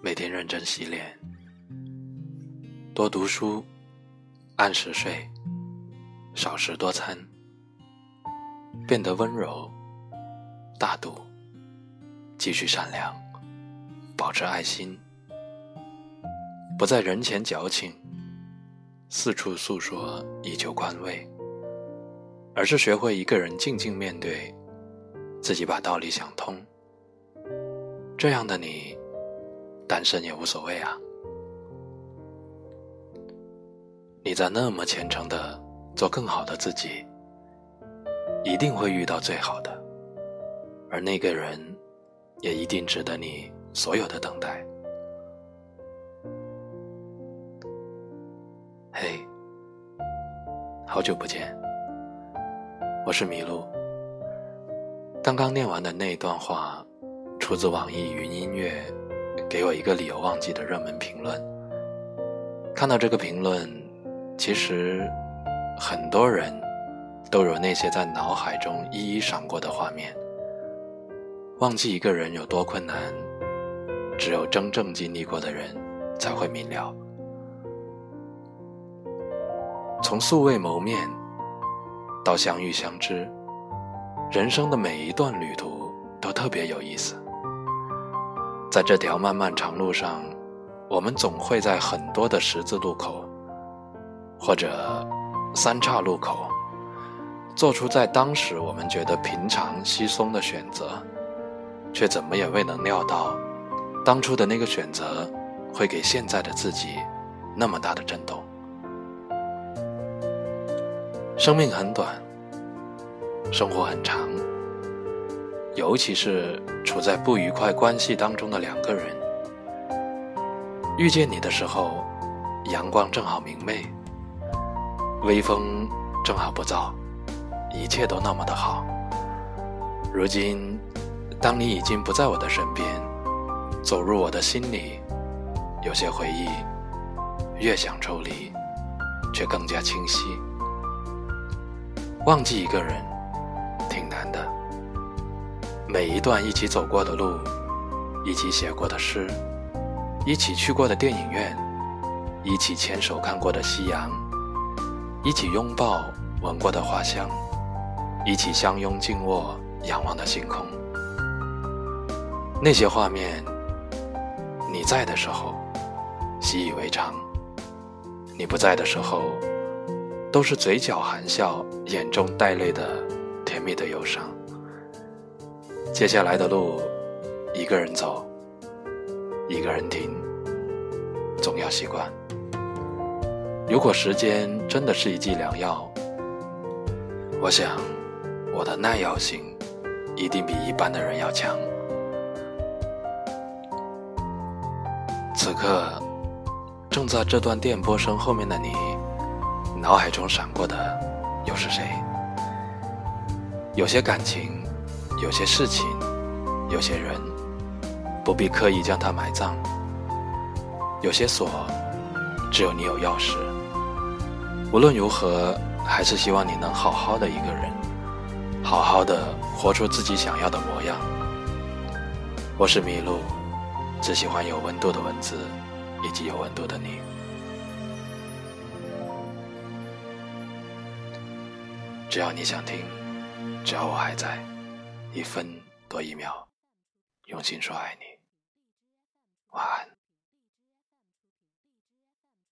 每天认真洗脸，多读书，按时睡，少食多餐，变得温柔、大度，继续善良，保持爱心，不在人前矫情，四处诉说以求宽慰，而是学会一个人静静面对，自己把道理想通。这样的你，单身也无所谓啊。你在那么虔诚的做更好的自己，一定会遇到最好的，而那个人，也一定值得你所有的等待。嘿，好久不见，我是麋鹿。刚刚念完的那段话。出自网易云音乐，给我一个理由忘记的热门评论。看到这个评论，其实很多人都有那些在脑海中一一闪过的画面。忘记一个人有多困难，只有真正经历过的人才会明了。从素未谋面到相遇相知，人生的每一段旅途都特别有意思。在这条漫漫长路上，我们总会在很多的十字路口，或者三岔路口，做出在当时我们觉得平常稀松的选择，却怎么也未能料到，当初的那个选择会给现在的自己那么大的震动。生命很短，生活很长。尤其是处在不愉快关系当中的两个人，遇见你的时候，阳光正好明媚，微风正好不燥，一切都那么的好。如今，当你已经不在我的身边，走入我的心里，有些回忆，越想抽离，却更加清晰。忘记一个人，每一段一起走过的路，一起写过的诗，一起去过的电影院，一起牵手看过的夕阳，一起拥抱闻过的花香，一起相拥静卧仰望的星空。那些画面，你在的时候习以为常，你不在的时候，都是嘴角含笑，眼中带泪的甜蜜的忧伤。接下来的路，一个人走，一个人停，总要习惯。如果时间真的是一剂良药，我想我的耐药性一定比一般的人要强。此刻，正在这段电波声后面的你，脑海中闪过的又是谁？有些感情。有些事情，有些人，不必刻意将它埋葬。有些锁，只有你有钥匙。无论如何，还是希望你能好好的一个人，好好的活出自己想要的模样。我是麋鹿，只喜欢有温度的文字，以及有温度的你。只要你想听，只要我还在。一分多一秒用心说爱你。晚安。